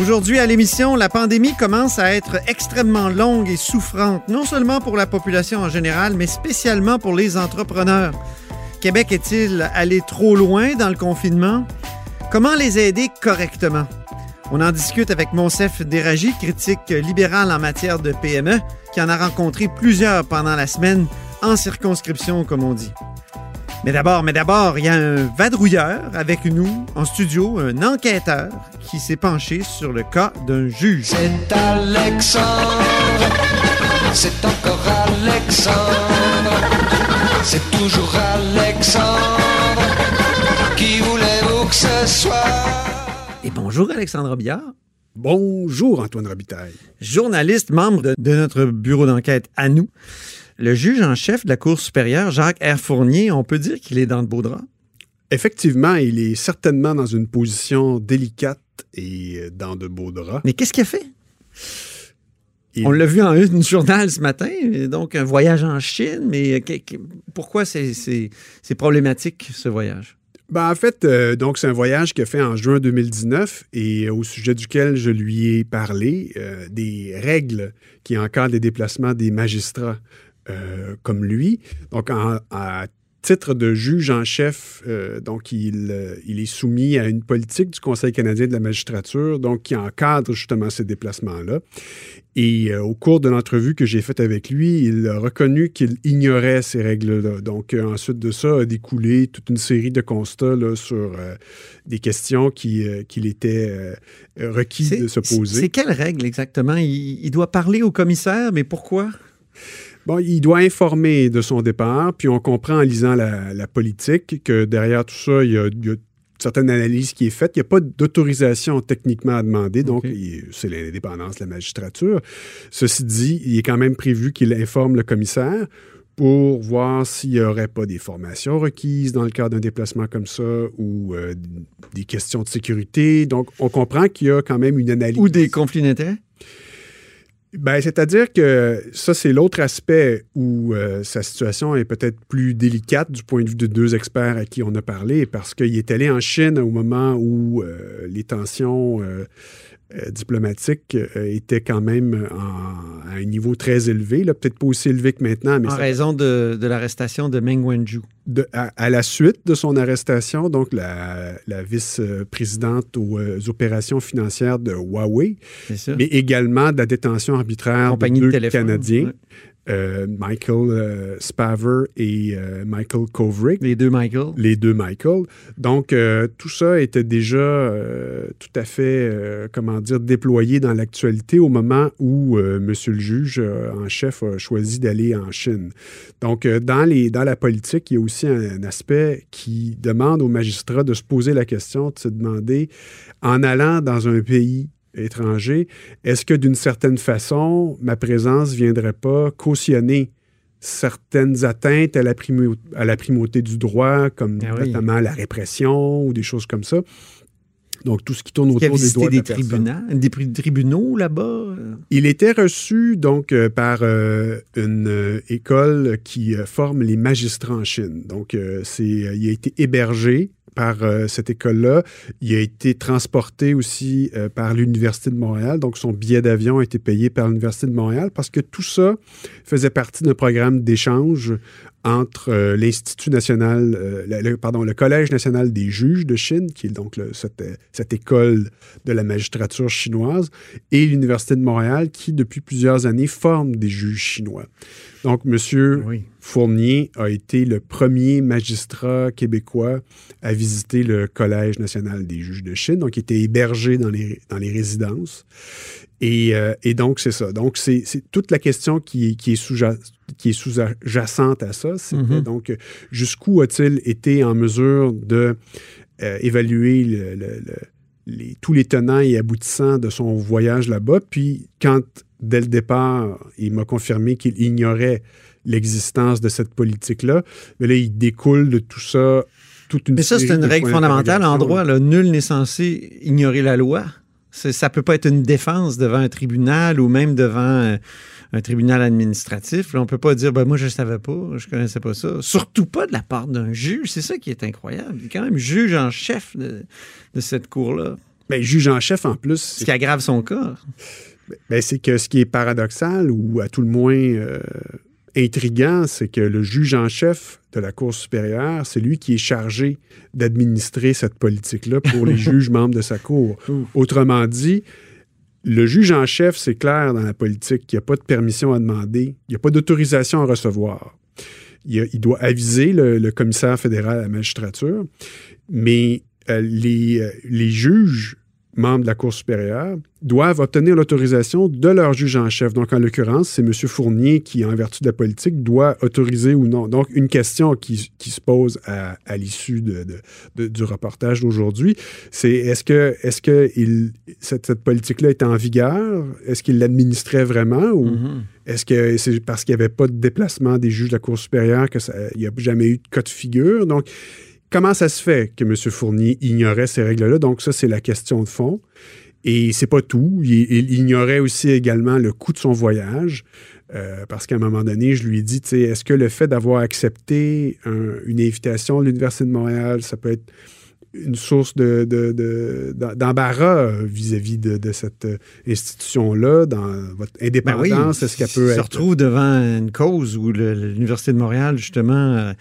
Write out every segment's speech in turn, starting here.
Aujourd'hui à l'émission, la pandémie commence à être extrêmement longue et souffrante, non seulement pour la population en général, mais spécialement pour les entrepreneurs. Québec est-il allé trop loin dans le confinement? Comment les aider correctement? On en discute avec Monsef Déragi, critique libéral en matière de PME, qui en a rencontré plusieurs pendant la semaine, en circonscription, comme on dit. Mais d'abord, mais d'abord, il y a un vadrouilleur avec nous en studio, un enquêteur qui s'est penché sur le cas d'un juge. C'est Alexandre, c'est encore Alexandre, c'est toujours Alexandre qui voulez-vous que ce soit. Et bonjour Alexandre Billard, Bonjour Antoine Robitaille. journaliste, membre de, de notre bureau d'enquête à nous. Le juge en chef de la Cour supérieure, Jacques R. Fournier, on peut dire qu'il est dans de beaux draps. Effectivement, il est certainement dans une position délicate et dans de beaux draps. Mais qu'est-ce qu'il a fait? Il- On l'a vu en une journal ce matin, donc un voyage en Chine, mais pourquoi c'est problématique ce voyage? Ben, en fait, euh, donc c'est un voyage a fait en juin 2019 et au sujet duquel je lui ai parlé euh, des règles qui encadrent les déplacements des magistrats euh, comme lui. Donc, en- à titre de juge en chef, euh, donc il, euh, il est soumis à une politique du Conseil canadien de la magistrature, donc qui encadre justement ces déplacements-là. Et euh, au cours de l'entrevue que j'ai faite avec lui, il a reconnu qu'il ignorait ces règles-là. Donc, euh, ensuite de ça, a découlé toute une série de constats là, sur euh, des questions qui, qu'il était requis C'est- de se C'est poser. quelle règle exactement? Il, il doit parler au commissaire, mais pourquoi? Bon, il doit informer de son départ, puis on comprend en lisant la, la politique que derrière tout ça, il y a, il y a certaines analyses qui est faite. Il n'y a pas d'autorisation techniquement à demander, donc c'est l'indépendance de la magistrature. Ceci dit, il est quand même prévu qu'il informe le commissaire pour voir s'il n'y aurait pas des formations requises dans le cadre d'un déplacement comme ça ou euh, des questions de sécurité. Donc, on comprend qu'il y a quand même une analyse. Ou des conflits d'intérêts? Ben, c'est-à-dire que ça, c'est l'autre aspect où euh, sa situation est peut-être plus délicate du point de vue de deux experts à qui on a parlé, parce qu'il est allé en Chine au moment où euh, les tensions euh, euh, diplomatiques euh, étaient quand même en- à un niveau très élevé, peut-être pas aussi élevé que maintenant, mais En ça- raison de, de l'arrestation de Meng Wanzhou. de- à, à la suite de son arrestation, donc la, la vice-présidente aux, euh, opérations financières de Huawei, mais également de la détention arbitraire Compagnie de deux Canadiens, ouais. Euh, Michael euh, Spaver et euh, Michael Kovrig, Les deux Michael. les deux Michael. Donc, tout ça était déjà tout à fait, comment dire, déployé dans l'actualité au moment où Monsieur le juge en chef a choisi d'aller en Chine. Donc, dans, les, dans la politique, il y a aussi un, un aspect qui demande aux magistrats de se poser la question, de se demander, en allant dans un pays étranger, est-ce que d'une certaine façon, ma présence ne viendrait pas cautionner certaines atteintes à la, primo- à la primauté du droit, comme Ah oui. notamment la répression ou des choses comme ça? Donc, tout ce qui tourne autour des droits de des tribunaux, des tribunaux là-bas? euh? Il était reçu donc euh, par euh, une euh, école qui forme les magistrats en Chine. Donc, c'est, il a été hébergé par euh, cette école-là. Il a été transporté aussi euh, par l'Université de Montréal. Donc, son billet d'avion a été payé par l'Université de Montréal parce que tout ça faisait partie d'un programme d'échange entre euh, l'Institut national, pardon, le Collège national des juges de Chine, qui est donc cette école de la magistrature chinoise, et l'Université de Montréal, qui depuis plusieurs années forme des juges chinois. Donc, M. Oui. Fournier a été le premier magistrat québécois à visiter le Collège national des juges de Chine. Donc, il était hébergé dans les, dans les résidences. Et, euh, et donc, c'est ça. Donc, c'est toute la question qui, qui est sous-ja- qui est sous-jacente à ça. C'était Mhm. donc jusqu'où a-t-il été en mesure de euh, évaluer le- le- le- les- tous les tenants et aboutissants de son voyage là-bas. Puis, quand, dès le départ, il m'a confirmé qu'il ignorait l'existence de cette politique-là. Mais là, il découle de tout ça toute une Mais ça, c'est une règle fondamentale en droit. là. Nul n'est censé ignorer la loi. Ça peut pas être une défense devant un tribunal ou même devant euh, un tribunal administratif. Là, on peut pas dire, ben, moi, je savais pas, je connaissais pas ça. Surtout pas de la part d'un juge. C'est ça qui est incroyable. Il est quand même juge en chef de, de cette cour-là, Ben, juge en chef, en plus, ce qui aggrave son cas. Ben, c'est que ce qui est paradoxal ou à tout le moins euh, intriguant, c'est que le juge en chef de la Cour supérieure, c'est lui qui est chargé d'administrer cette politique-là pour les juges membres de sa Cour. Autrement dit, le juge en chef, c'est clair dans la politique qu'il n'y a pas de permission à demander, il n'y a pas d'autorisation à recevoir. Il, doit aviser le, commissaire fédéral à la magistrature, mais euh, euh, les juges membres de la Cour supérieure doivent obtenir l'autorisation de leur juge en chef. Donc, en l'occurrence, c'est M. Fournier qui, en vertu de la politique, doit autoriser ou non. Donc, une question qui, qui se pose à, à l'issue de, de- de- du reportage d'aujourd'hui, c'est est-ce que, est-ce que il, cette, cette politique-là est en vigueur? Est-ce qu'il l'administrait vraiment ou Mhm. est-ce que c'est parce qu'il n'y avait pas de déplacement des juges de la Cour supérieure qu'il n'y a jamais eu de cas de figure? Donc, comment ça se fait que M. Fournier ignorait ces règles-là? Donc, ça, c'est la question de fond. Et c'est pas tout. Il, il ignorait aussi également le coût de son voyage. euh, parce qu'à un moment donné, je lui ai dit, tu sais, est-ce que le fait d'avoir accepté un- une invitation à l'Université de Montréal, ça peut être une source de, de- de- d'embarras vis-à-vis de, cette euh, institution-là, dans votre Ben oui, indépendance? Est-ce qu'elle peut se être... retrouve devant une cause où l'Université de Montréal, justement, euh,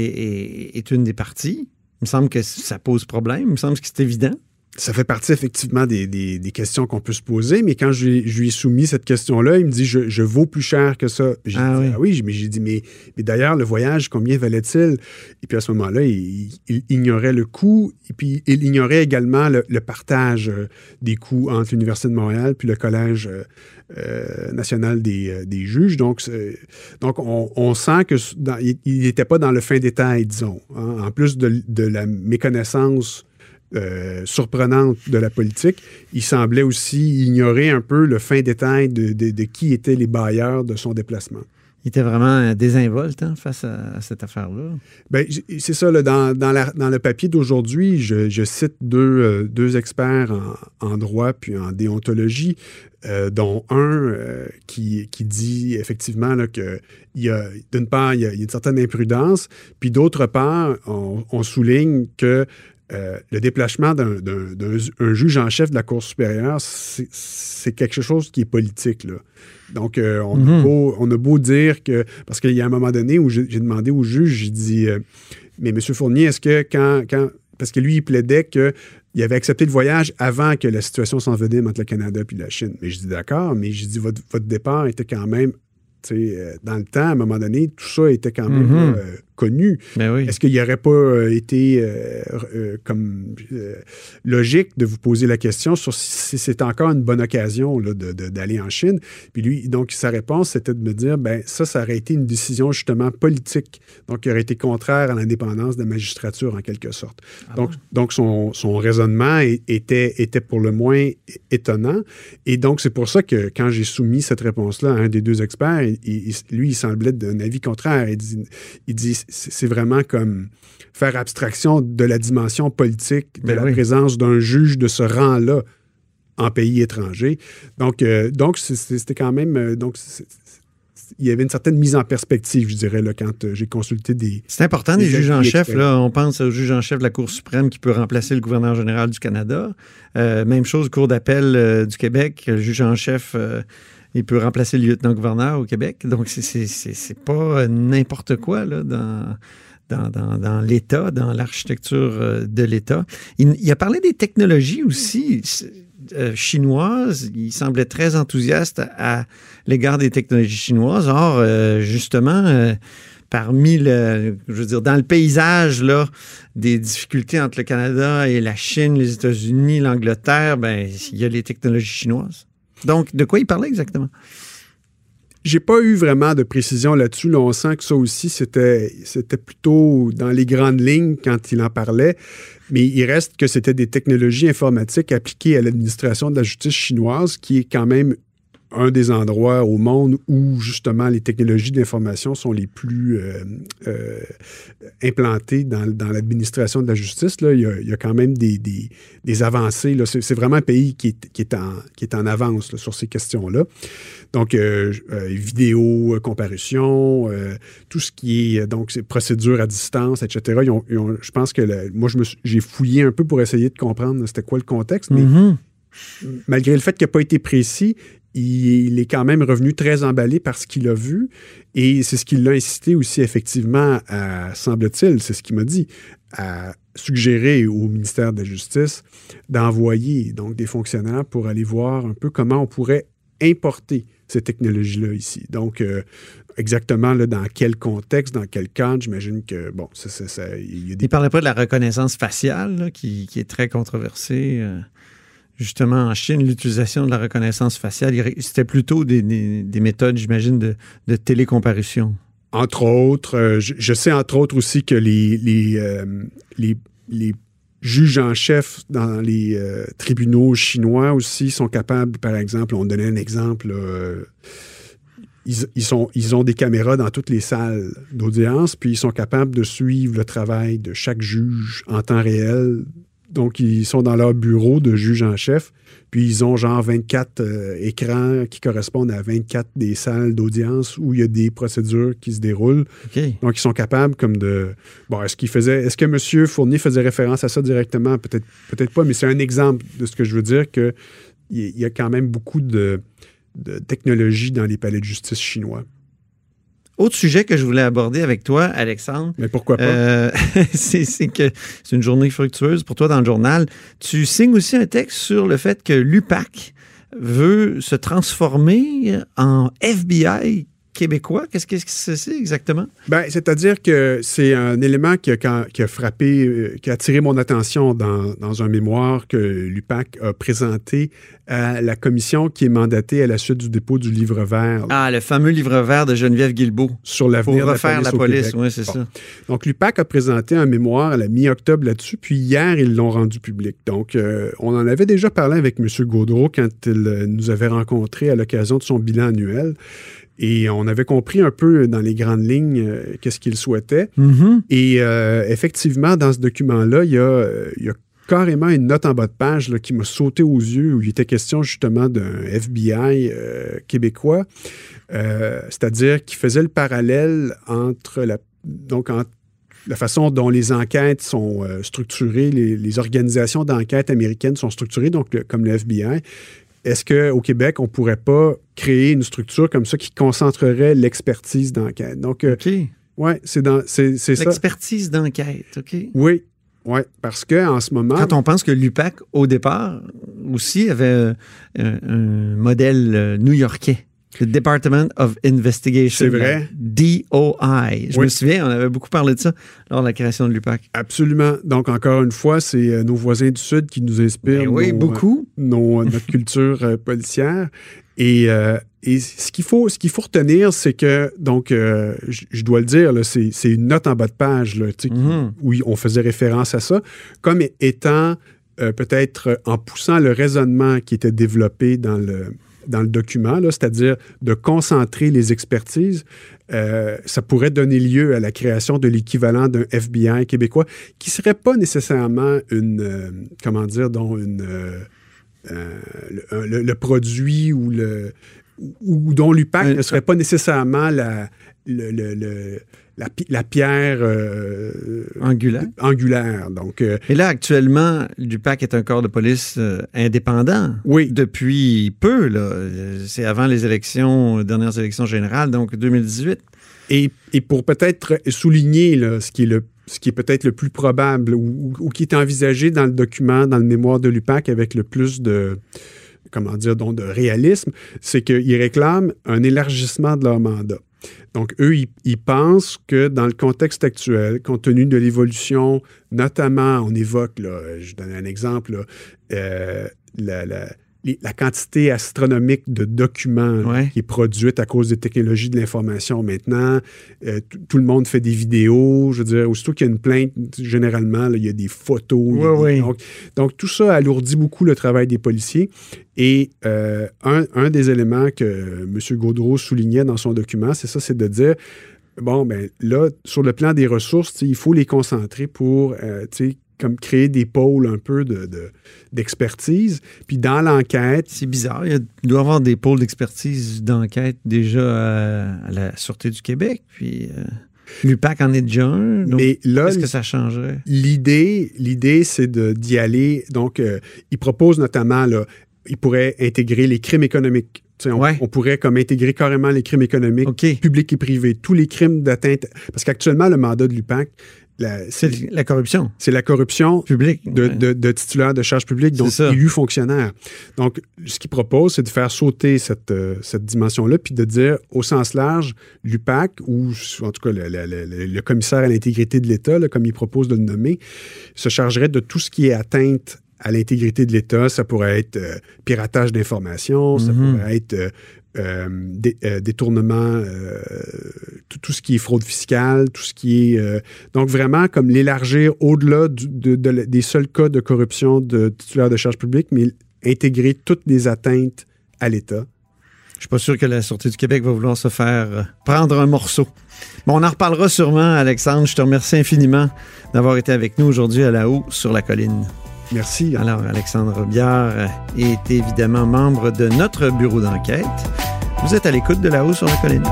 est, est- une des parties. Il me semble que ça pose problème. Il me semble que c'est évident. Ça fait partie effectivement des, des- des questions qu'on peut se poser, mais quand je, lui- je lui ai soumis cette question-là, il me dit je, je vaux plus cher que ça. J'ai Ah dit oui. ah oui, mais j'ai dit mais, mais d'ailleurs le voyage combien valait-il? Et puis à ce moment-là, il, il ignorait le coût et puis il ignorait également le, le partage euh, des coûts entre l'Université de Montréal puis le Collège euh, euh, national des, des juges. Donc, donc on, on sent que dans- il n'était pas dans le fin détail, disons. hein. En plus de, de la méconnaissance euh, surprenante de la politique, il semblait aussi ignorer un peu le fin détail de, de- de qui étaient les bailleurs de son déplacement. Il était vraiment désinvolte hein, face à, à cette affaire-là. J- c'est ça, là, dans, dans, la- dans le papier d'aujourd'hui, je, je cite deux, euh, deux experts en, en droit puis en déontologie, euh, dont un euh, qui, qui dit effectivement là, que il y a, d'une part, il y a, il y a une certaine imprudence, puis d'autre part, on, on souligne que euh, le déplacement d'un, d'un- d'un- un juge en chef de la Cour supérieure, c'est, quelque chose qui est politique. Là. Donc, euh, on, a Mhm. beau, on a beau dire que. Parce qu'il y a un moment donné où j'ai, demandé au juge, j'ai dit euh, Mais M. Fournier, est-ce que quand. quand parce que lui, il plaidait qu'il avait accepté le voyage avant que la situation s'envenime entre le Canada et la Chine. Mais je dis d'accord, mais je dis votre, votre départ était quand même. tu sais, Dans le temps, à un moment donné, tout ça était quand même Mhm. euh, connu. Ben oui. Est-ce qu'il n'y aurait pas euh, été euh, euh, comme euh, logique de vous poser la question sur si c'est encore une bonne occasion là, de- de- d'aller en Chine? Puis lui, donc, sa réponse, c'était de me dire, ben ça, ça aurait été une décision justement politique, donc qui aurait été contraire à l'indépendance de la magistrature en quelque sorte. donc, donc son, son raisonnement était, était pour le moins étonnant. Et donc, c'est pour ça que quand j'ai soumis cette réponse-là à un des deux experts, il- il- lui, il semblait d'un avis contraire. Il dit, il dit c'est vraiment comme faire abstraction de la dimension politique de Ben la oui. présence d'un juge de ce rang-là en pays étranger. Donc, euh, donc c'était quand même... euh, donc, il y avait une certaine mise en perspective, je dirais, là, quand euh, j'ai consulté des... C'est important, des Les juges en chef. Là, on pense au juge en chef de la Cour suprême qui peut remplacer le gouverneur général du Canada. Même chose, Cour d'appel du Québec. Le juge en chef, il peut remplacer le lieutenant-gouverneur au Québec. Donc, c'est- pas euh, n'importe quoi là, dans, l'État, dans l'architecture euh, de l'État. Il, a parlé des technologies aussi euh, chinoises. Il semblait très enthousiaste à, l'égard des technologies chinoises. Or, justement, parmi le, je veux dire, dans le paysage des difficultés entre le Canada et la Chine, les États-Unis, l'Angleterre, ben, il y a les technologies chinoises. Donc, de quoi il parlait exactement? J'ai pas eu vraiment de précision là-dessus. Là, on sent que ça aussi, c'était, c'était plutôt dans les grandes lignes quand il en parlait. Mais il reste que c'était des technologies informatiques appliquées à l'administration de la justice chinoise, qui est quand même un des endroits au monde où justement les technologies d'information sont les plus euh, euh, implantées dans, dans l'administration de la justice. Là. Il, y a, il y a quand même des, des, des avancées. C'est, vraiment un pays qui est, qui est, en, qui est en avance là, sur ces questions-là. Donc, euh, vidéo, comparution, tout ce qui est donc ces procédures à distance, etc. Ils ont, ils ont- je pense que la- moi, j'ai fouillé un peu pour essayer de comprendre c'était quoi le contexte, mais Mhm. malgré le fait qu'il n'a pas été précis, il, est quand même revenu très emballé par ce qu'il a vu. Et c'est ce qui l'a incité aussi, effectivement, à, semble-t-il, c'est ce qu'il m'a dit, à suggérer au ministère de la Justice d'envoyer donc des fonctionnaires pour aller voir un peu comment on pourrait importer ces technologies-là ici. Donc, euh, exactement dans quel contexte, dans quel cadre, j'imagine que, bon, ça, ça- il y parlait pas de la reconnaissance faciale, qui est très controversée. euh, justement, en Chine, l'utilisation de la reconnaissance faciale, c'était plutôt des, des- des méthodes, j'imagine, de, de télécomparution. Entre autres, euh, je, sais entre autres aussi que les, euh, juges en chef dans les euh, tribunaux chinois aussi sont capables, par exemple, on donnait un exemple, ils ont des caméras dans toutes les salles d'audience, puis ils sont capables de suivre le travail de chaque juge en temps réel. Donc, ils sont dans leur bureau de juge en chef, puis ils ont genre 24 euh, écrans qui correspondent à 24 des salles d'audience où il y a des procédures qui se déroulent. Donc, ils sont capables comme de... Bon, est-ce qu'il faisait... Est-ce que M. Fournier faisait référence à ça directement? Peut-être peut-être pas, mais c'est un exemple de ce que je veux dire, que il y- il y a quand même beaucoup de, de technologie dans les palais de justice chinois. Autre sujet que je voulais aborder avec toi, Alexandre, Mais pourquoi pas? euh, c'est c'est que c'est une journée fructueuse pour toi dans le journal. Tu signes aussi un texte sur le fait que l'UPAC veut se transformer en FBI québécois? Qu'est-ce que c'est exactement? Ben, c'est-à-dire que c'est un élément qui a, quand- qui a frappé, euh, qui a attiré mon attention dans, dans un mémoire que l'UPAC a présenté à la commission qui est mandatée à la suite du dépôt du livre vert Ah, le fameux livre vert de Geneviève Guilbeault. sur Pour l'avenir de la police, Québec. oui, c'est Bon. ça. Donc, l'UPAC a présenté un mémoire à la mi-octobre là-dessus, puis hier, ils l'ont rendu public. Donc, euh, on en avait déjà parlé avec M. Gaudreau quand il euh, nous avait rencontrés à l'occasion de son bilan annuel. Et on avait compris un peu dans les grandes lignes euh, qu'est-ce qu'il souhaitait. Mhm. Et euh, effectivement, dans ce document-là, il y, a, euh, il y a carrément une note en bas de page là, qui m'a sauté aux yeux où il était question justement d'un FBI euh, québécois, euh, c'est-à-dire qui faisait le parallèle entre la, donc entre la façon dont les enquêtes sont euh, structurées, les, les organisations d'enquête américaines sont structurées, donc le- comme le FBI. Est-ce qu'au Québec, on ne pourrait pas créer une structure comme ça qui concentrerait l'expertise d'enquête? Donc, euh, OK. ouais, c'est dans, c'est, c'est ça. L'expertise d'enquête, OK. Oui, oui, parce que en ce moment, Quand on pense que l'UPAC, au départ, aussi avait euh, un, un modèle euh, new-yorkais. Le Department of Investigation. C'est vrai. DOI. Je Oui. me souviens, on avait beaucoup parlé de ça lors de la création de l'UPAC. absolument. Donc encore une fois, c'est euh, nos voisins du Sud qui nous inspirent. Ben oui, nos, beaucoup. euh, nos- notre culture euh, policière. Et, euh, et ce qu'il faut, ce qu'il faut retenir, c'est que donc, euh, je dois le dire, c'est, une note en bas de page là, Mhm. où on faisait référence à ça, comme étant euh, peut-être euh, en poussant le raisonnement qui était développé dans le, dans le document, c'est-à-dire de concentrer les expertises, euh, ça pourrait donner lieu à la création de l'équivalent d'un FBI québécois qui serait pas nécessairement une, euh, comment dire, dont une, euh, le, le- le produit ou le ou, ou dont l'UPAC ne serait pas nécessairement la, le- la, pi- la pierre euh, Angulaire. angulaire. Donc, euh, Et là, actuellement, l'UPAC est un corps de police euh, indépendant. oui, Depuis peu, là. C'est avant les élections, euh, dernières élections générales, donc 2018. Et, et pour peut-être souligner là, ce qui est le ce qui est peut-être le plus probable ou, ou- ou qui est envisagé dans le document, dans le mémoire de l'UPAC avec le plus de comment dire donc de réalisme, c'est qu'ils réclament un élargissement de leur mandat. Donc, eux, ils, pensent que dans le contexte actuel, compte tenu de l'évolution, notamment, on évoque, là, je donne un exemple, euh, la- les- la quantité astronomique de documents Ouais. qui est produite à cause des technologies de l'information maintenant. Euh, tout- le monde fait des vidéos. Je veux dire, aussitôt qu'il y a une plainte, généralement, là, il y a des photos. Ouais, des- ouais. donc, donc, tout ça alourdit beaucoup le travail des policiers. Et euh, un, un des éléments que M. Gaudreau soulignait dans son document, c'est ça, c'est de dire, bon, ben là, sur le plan des ressources, il faut les concentrer pour, euh, comme créer des pôles un peu de- de- d'expertise. Puis dans l'enquête, C'est bizarre. Il, y a- il doit y avoir des pôles d'expertise d'enquête déjà à, à la Sûreté du Québec. Puis euh, l'UPAC en est déjà un. Donc, mais là, Qu'est-ce que ça changerait? L'idée, l'idée, c'est de- d'y aller. Donc, euh, il propose notamment, là, il pourrait intégrer les crimes économiques. On, Ouais. on pourrait comme intégrer carrément les crimes économiques, OK. publics et privés, tous les crimes d'atteinte. Parce qu'actuellement, le mandat de l'UPAC, la- C'est la corruption c'est la corruption publique. de, de, de titulaires de charges publiques, donc élus fonctionnaires. Donc, ce qu'il propose, c'est de faire sauter cette, euh, cette dimension-là, puis de dire au sens large, l'UPAC, ou en tout cas le, le- le- le commissaire à l'intégrité de l'État, là, comme il propose de le nommer, se chargerait de tout ce qui est atteinte à l'intégrité de l'État. Ça pourrait être euh, piratage d'informations, ça Mhm. pourrait être euh, euh, dé- euh, détournement, euh, tout, tout ce qui est fraude fiscale, tout ce qui est... euh, donc vraiment comme l'élargir au-delà du- de- de- des seuls cas de corruption de titulaires de charges publiques, mais intégrer toutes les atteintes à l'État. Je suis pas sûr que la Sûreté du Québec va vouloir se faire prendre un morceau. Bon, on en reparlera sûrement, Alexandre. Je te remercie infiniment d'avoir été avec nous aujourd'hui à la haut sur la colline. Merci. Alors, Alexandre Biard est évidemment membre de notre bureau d'enquête. Vous êtes à l'écoute de la haut sur la colline.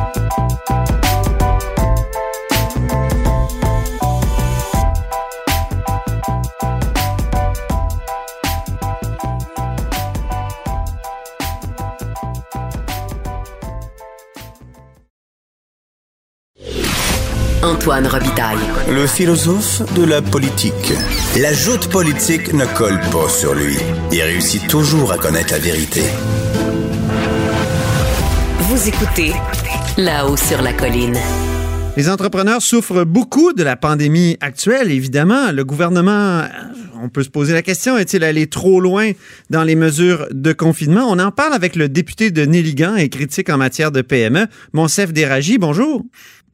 Antoine Robitaille. Le philosophe de la politique. La joute politique ne colle pas sur lui. Il réussit toujours à connaître la vérité. Vous écoutez là-haut sur la colline. Les entrepreneurs souffrent beaucoup de la pandémie actuelle, évidemment. Le gouvernement, euh, on peut se poser la question, est-il allé trop loin dans les mesures de confinement? On en parle avec le député de Néligan et critique en matière de PME, Monsef Déragi. Bonjour.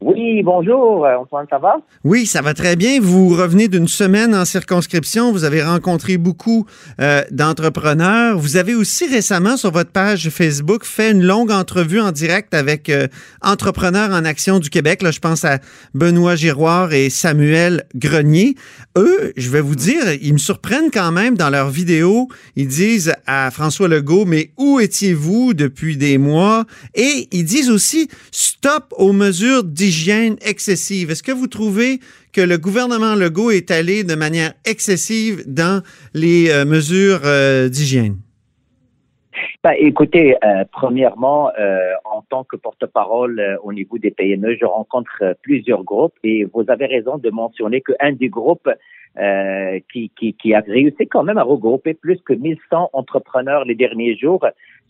Oui, bonjour, euh, Antoine, ça va? Oui, ça va très bien. Vous revenez d'une semaine en circonscription. Vous avez rencontré beaucoup euh, d'entrepreneurs. Vous avez aussi récemment sur votre page Facebook fait une longue entrevue en direct avec euh, Entrepreneurs en Action du Québec. Là, je pense à Benoît Giroir et Samuel Grenier. Eux, je vais vous dire, ils me surprennent quand même dans leurs vidéos. Ils disent à François Legault, mais où étiez-vous depuis des mois? Et ils disent aussi, stop aux mesures d'hygiène excessives. Est-ce que vous trouvez que le gouvernement Legault est allé de manière excessive dans les euh, mesures euh, d'hygiène? Ben, écoutez, euh, premièrement, euh, en tant que porte-parole euh, au niveau des PME, je rencontre euh, plusieurs groupes et vous avez raison de mentionner qu'un des groupes euh, qui, qui, qui a réussi quand même à regrouper plus que 1100 entrepreneurs les derniers jours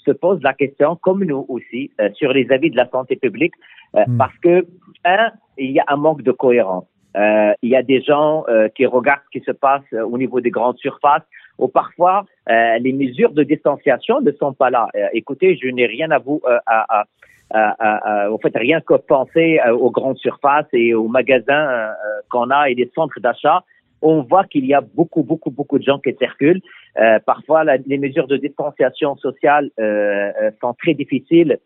se pose la question, comme nous aussi, euh, sur les avis de la santé publique, euh, Mm. parce que, un, il y a un manque de cohérence. Euh, il y a des gens euh, qui regardent ce qui se passe au niveau des grandes surfaces, ou parfois euh, les mesures de distanciation ne sont pas là. Euh, écoutez, je n'ai rien à vous euh, en fait rien que penser aux grandes surfaces et aux magasins qu'on a et les centres d'achat. On voit qu'il y a beaucoup, beaucoup, beaucoup de gens qui circulent. Parfois, les mesures de distanciation sociale sont très difficiles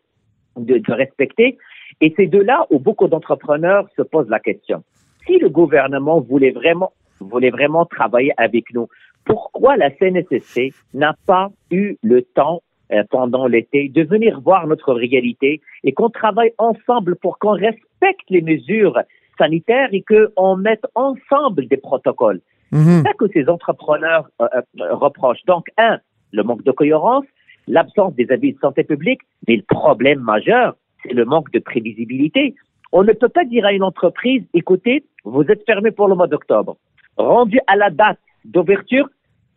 de, de respecter. Et c'est de là où beaucoup d'entrepreneurs se posent la question. Si le gouvernement voulait vraiment, voulait vraiment travailler avec nous, pourquoi la CNSSC n'a pas eu le temps euh, pendant l'été de venir voir notre réalité et qu'on travaille ensemble pour qu'on respecte les mesures sanitaires et qu'on mette ensemble des protocoles? Mhm. C'est ça que ces entrepreneurs euh, euh, reprochent. Donc, un, le manque de cohérence, l'absence des avis de santé publique, mais le problème majeur, c'est le manque de prévisibilité. On ne peut pas dire à une entreprise, écoutez, vous êtes fermé pour le mois d'octobre. Rendu à la date d'ouverture,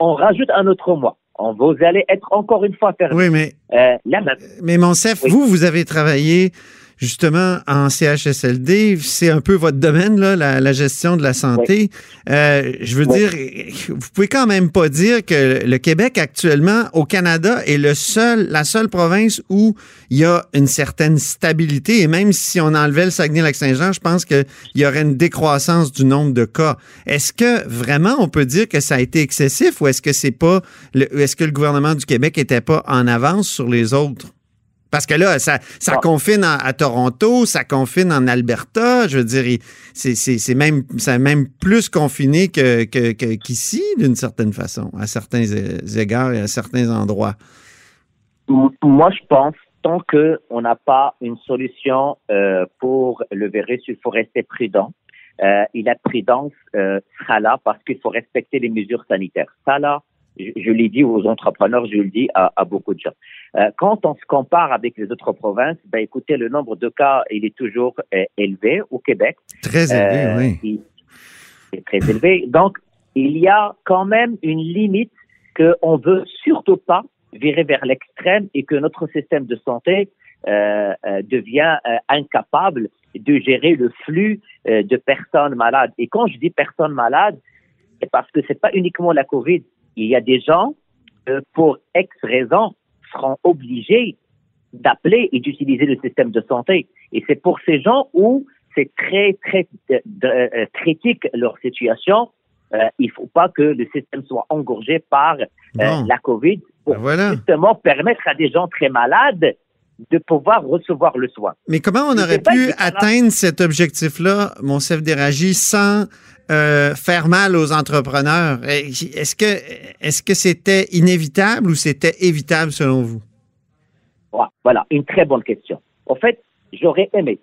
on rajoute un autre mois. On, vous allez être encore une fois fermé. Oui, mais Euh, même. Mais Monsef, Oui. vous, vous avez travaillé justement en CHSLD. C'est un peu votre domaine, là, la, la gestion de la santé. Euh, je veux Oui. dire, vous pouvez quand même pas dire que le Québec actuellement au Canada est le seul, la seule province où il y a une certaine stabilité. Et même si on enlevait le Saguenay-Lac-Saint-Jean, je pense qu'il y aurait une décroissance du nombre de cas. Est-ce que vraiment on peut dire que ça a été excessif ou est-ce que c'est pas, le- est-ce que le gouvernement du Québec était pas en avance sur les autres? Parce que là, ça, ça confine à, à Toronto, ça confine en Alberta. Je veux dire, c'est, c'est, c'est même, c'est même plus confiné que, que- que- qu'ici, d'une certaine façon, à certains égards et à certains endroits. Moi, je pense, tant qu'on n'a pas une solution euh, pour le virus, il faut rester prudent. Euh, et la prudence euh, sera là parce qu'il faut respecter les mesures sanitaires. Ça, là, je, je l'ai dit aux entrepreneurs, je le dis à, à beaucoup de gens. Euh, quand on se compare avec les autres provinces, ben écoutez, le nombre de cas, il est toujours euh, élevé au Québec. Très élevé, Euh, oui. il- C'est très élevé. Donc, il y a quand même une limite qu'on veut surtout pas virer vers l'extrême et que notre système de santé euh, euh, devient euh, incapable de gérer le flux de personnes malades. Et quand je dis personnes malades, c'est parce que c'est pas uniquement la COVID. Il y a des gens, euh, pour X raisons, seront obligés d'appeler et d'utiliser le système de santé. Et c'est pour ces gens où c'est très, très euh, de- euh, critique leur situation. Euh, il faut pas que le système soit engorgé par Bon. la COVID pour Ben voilà. justement permettre à des gens très malades de pouvoir recevoir le soin. Mais comment on aurait pu atteindre cet objectif-là, mon chef d'Éragie, sans euh, faire mal aux entrepreneurs? Est-ce que est-ce que c'était inévitable ou c'était évitable selon vous? Voilà, une très bonne question. En fait, j'aurais aimé,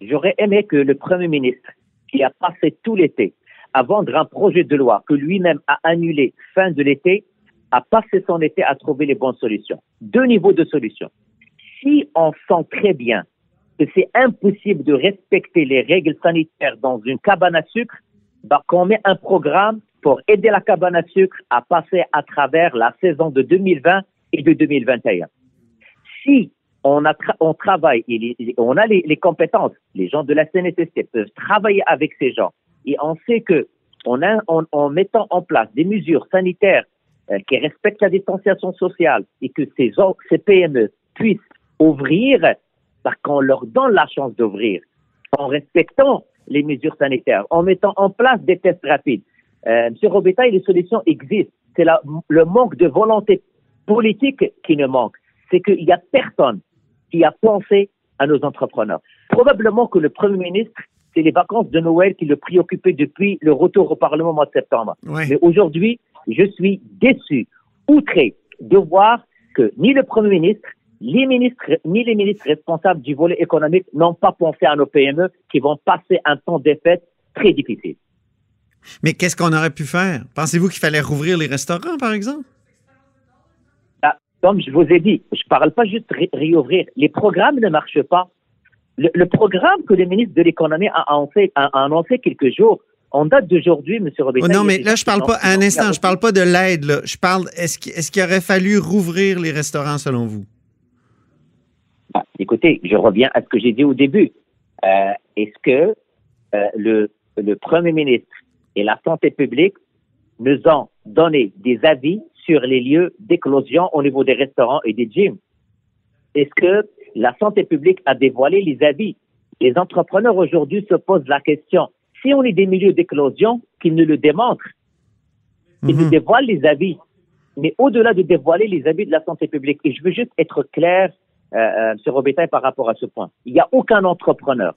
j'aurais aimé que le Premier ministre, qui a passé tout l'été à vendre un projet de loi que lui-même a annulé fin de l'été, a passé son été à trouver les bonnes solutions. Deux niveaux de solutions. Si on sent très bien que c'est impossible de respecter les règles sanitaires dans une cabane à sucre, bah, qu'on met un programme pour aider la cabane à sucre à passer à travers la saison de 2020 et de 2021 si on, travaille et on a les, compétences, les gens de la CNSST peuvent travailler avec ces gens. Et on sait que en, mettant en place des mesures sanitaires euh, qui respectent la distanciation sociale et que ces, ces PME puissent ouvrir, bah, qu'on leur donne la chance d'ouvrir en respectant les mesures sanitaires, en mettant en place des tests rapides. Euh, Monsieur Robitaille, les solutions existent. C'est le manque de volonté politique qui ne manque. C'est qu'il n'y a personne qui a pensé à nos entrepreneurs. Probablement que le Premier ministre, c'est les vacances de Noël qui le préoccupaient depuis le retour au Parlement au mois de septembre. Ouais. Mais aujourd'hui, je suis déçu, outré de voir que ni le Premier ministre, les ministres, ni les ministres responsables du volet économique n'ont pas pensé à nos PME qui vont passer un temps des fêtes très difficile. Mais qu'est-ce qu'on aurait pu faire? Pensez-vous qu'il fallait rouvrir les restaurants, par exemple? Ah, Comme je vous ai dit, je parle pas juste ré- réouvrir. Les programmes ne marchent pas. Le, le programme que le ministre de l'économie a annoncé, a a annoncé quelques jours, en date d'aujourd'hui, M. Robitaille. Oh non, mais là, je parle gens pas, un instant, je parle pas de l'aide. Je parle, est-ce qu'il est-ce qu'il aurait fallu rouvrir les restaurants selon vous? Ah, écoutez, je reviens à ce que j'ai dit au début. Euh, Est-ce que euh, le, le Premier ministre et la santé publique nous ont donné des avis sur les lieux d'éclosion au niveau des restaurants et des gyms? Est-ce que la santé publique a dévoilé les avis? Les entrepreneurs aujourd'hui se posent la question. Si on est des milieux d'éclosion, qu'ils nous le démontrent, qu'ils nous Mhm. dévoilent les avis. Mais au-delà de dévoiler les avis de la santé publique, et je veux juste être clair, euh, euh, M. Robitaille, par rapport à ce point. Il n'y a aucun entrepreneur,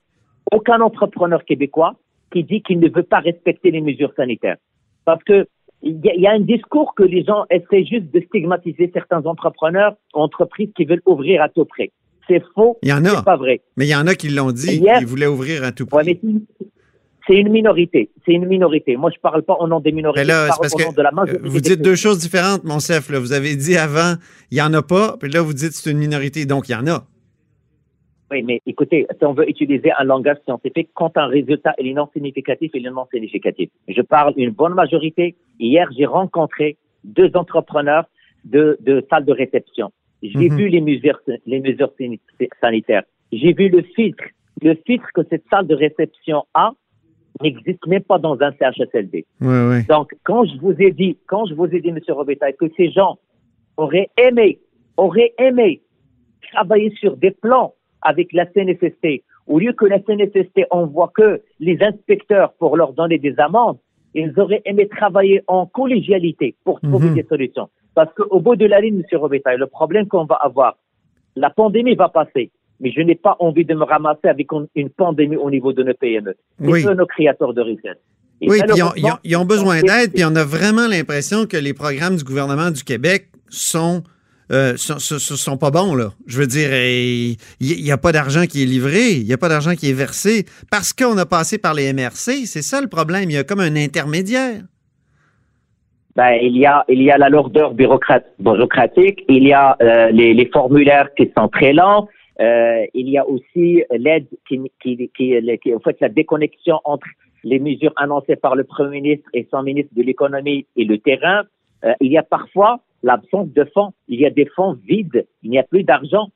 aucun entrepreneur québécois qui dit qu'il ne veut pas respecter les mesures sanitaires. Parce que il y, y a un discours que les gens essaient juste de stigmatiser certains entrepreneurs, entreprises qui veulent ouvrir à tout prix. C'est faux. Il y en a. C'est pas vrai. Mais il y en a qui l'ont dit, Hier- ils voulaient ouvrir à tout prix. Ouais, mais c'est- une minorité. C'est une minorité. Moi, je parle pas au nom des minorités. Mais là, je parle au nom de la majorité. vous dites deux choses différentes, mon chef. Là. Vous avez dit avant, il n'y en a pas, puis là, vous dites c'est une minorité, donc il y en a. Oui, mais écoutez, si on veut utiliser un langage scientifique, quand un résultat est non significatif, il est non significatif. Je parle d'une bonne majorité. Hier, j'ai rencontré deux entrepreneurs de, de salles de réception. J'ai Mhm. vu les mesures, les mesures sani- sanitaires. j'ai vu le filtre. Le filtre que cette salle de réception a n'existe même pas dans un CHSLD. Ouais, ouais. Donc, quand je vous ai dit, quand je vous ai dit, Monsieur Robitaille, que ces gens auraient aimé, auraient aimé travailler sur des plans avec la CNFST, au lieu que la CNFST envoie que les inspecteurs pour leur donner des amendes, ils auraient aimé travailler en collégialité pour trouver Mhm. des solutions. Parce qu'au bout de la ligne, Monsieur Robitaille, le problème qu'on va avoir, la pandémie va passer, mais je n'ai pas envie de me ramasser avec une, pandémie au niveau de nos PME. C'est Oui. eux nos créateurs de richesse. Et Oui, puis ils ont, ils besoin d'aide, puis on a vraiment l'impression que les programmes du gouvernement du Québec sont, euh, sont, sont- sont pas bons, là. Je veux dire, il n'y a pas d'argent qui est livré, il n'y a pas d'argent qui est versé, parce qu'on a passé par les MRC. C'est ça le problème. Il y a comme un intermédiaire. Ben, il y a il y a la lourdeur bureaucratique, il y a euh, les, les formulaires qui sont très lents, euh, il y a aussi l'aide qui qui, qui, qui en fait la déconnexion entre les mesures annoncées par le premier ministre et son ministre de l'économie et le terrain. Euh, il y a parfois l'absence de fonds, il y a des fonds vides, il n'y a plus d'argent.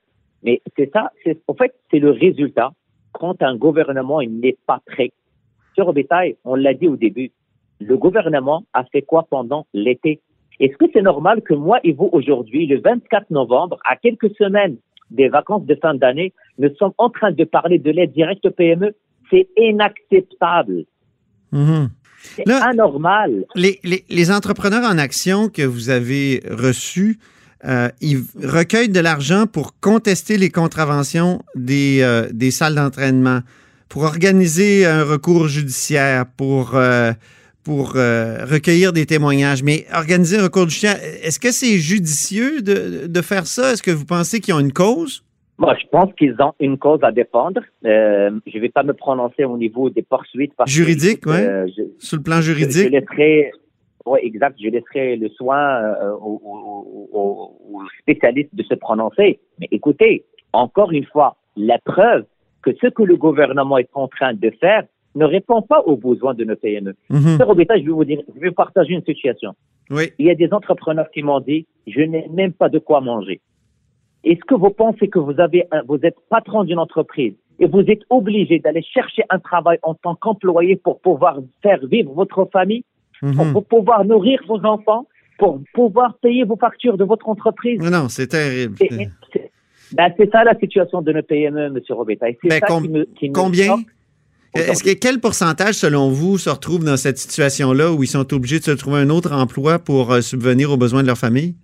Mais c'est ça, c'est en fait c'est le résultat quand un gouvernement il n'est pas prêt. Sur bétail, on l'a dit au début, le gouvernement a fait quoi pendant l'été? Est-ce que c'est normal que moi et vous aujourd'hui, le 24 novembre, à quelques semaines des vacances de fin d'année, nous sommes en train de parler de l'aide directe au PME C'est inacceptable. Mhm. C'est anormal. Les, les- les entrepreneurs en action que vous avez reçus, euh, ils recueillent de l'argent pour contester les contraventions des, euh, des salles d'entraînement, pour organiser un recours judiciaire, pour, euh, pour euh, recueillir des témoignages. Mais organiser un recours judiciaire, est-ce que c'est judicieux de, de faire ça? Est-ce que vous pensez qu'ils ont une cause? Moi, je pense qu'ils ont une cause à défendre. Euh, je ne vais pas me prononcer au niveau des poursuites. Parce que, Juridique, ouais. euh, Sur le plan Je, je juridique? laisserai, oui, exact, je laisserai le soin euh, aux, aux- aux- aux spécialistes de se prononcer. Mais écoutez, encore une fois, la preuve que ce que le gouvernement est en train de faire ne répond pas aux besoins de nos PME. Sir Obeta, je vais vous dire, je vais partager une situation. Oui. Il y a des entrepreneurs qui m'ont dit, je n'ai même pas de quoi manger. Est-ce que vous pensez que vous avez, un- vous êtes patron d'une entreprise et vous êtes obligé d'aller chercher un travail en tant qu'employé pour pouvoir faire vivre votre famille, Mhm. pour pouvoir nourrir vos enfants, pour pouvoir payer vos factures de votre entreprise? Non, non, c'est terrible. C'est ben, c'est ça la situation de nos PME, Monsieur Robeta. Et Ben, ça com- qui me, qui me Combien? Est-ce que quel pourcentage, selon vous, se retrouve dans cette situation-là où ils sont obligés de se trouver un autre emploi pour euh, subvenir aux besoins de leur famille?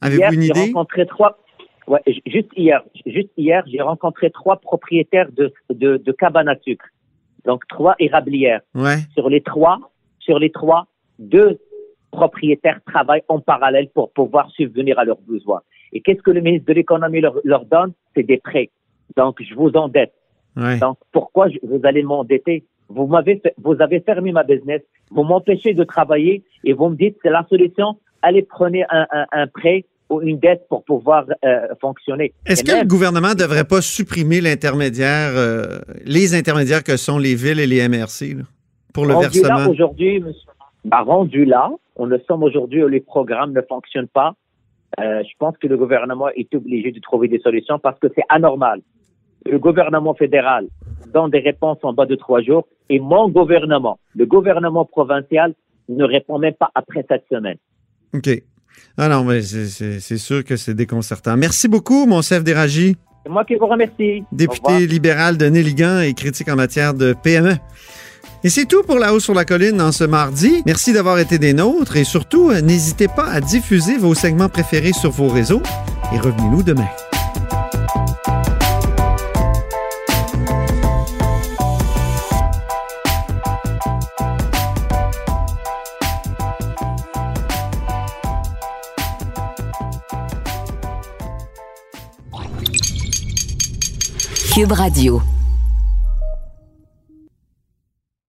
Avez-vous une idée? rencontré trois. Ouais, juste hier, juste hier, j'ai rencontré trois propriétaires de, de, de cabanes à sucre. Donc trois érablières. Ouais. Sur les trois, sur les trois, deux propriétaires travaillent en parallèle pour pouvoir subvenir à leurs besoins. Et qu'est-ce que le ministre de l'économie leur, leur donne? C'est des prêts. Donc je vous endette. Ouais. Donc pourquoi je- vous allez m'endetter? Vous m'avez, vous avez fermé ma business. Vous m'empêchez de travailler et vous me dites c'est la solution. Allez prenez un, un, un prêt ou une dette pour pouvoir euh, fonctionner. Est-ce que le gouvernement ne devrait pas supprimer l'intermédiaire, euh, les intermédiaires que sont les villes et les MRC là, pour le rendu là versement? aujourd'hui, monsieur- bah, rendu là, on le sommes aujourd'hui où les programmes ne fonctionnent pas. Euh, je pense que le gouvernement est obligé de trouver des solutions parce que c'est anormal. Le gouvernement fédéral donne des réponses en bas de trois jours et mon gouvernement, le gouvernement provincial, ne répond même pas après cette semaine. OK. Ah non, mais c'est- sûr que c'est déconcertant. Merci beaucoup, mon chef Déragi, C'est moi qui vous remercie. Député libéral de Néligan et critique en matière de PME. Et c'est tout pour La Haut sur la Colline en ce mardi. Merci d'avoir été des nôtres et surtout, euh, n'hésitez pas à diffuser vos segments préférés sur vos réseaux et revenez-nous demain. Cube Radio.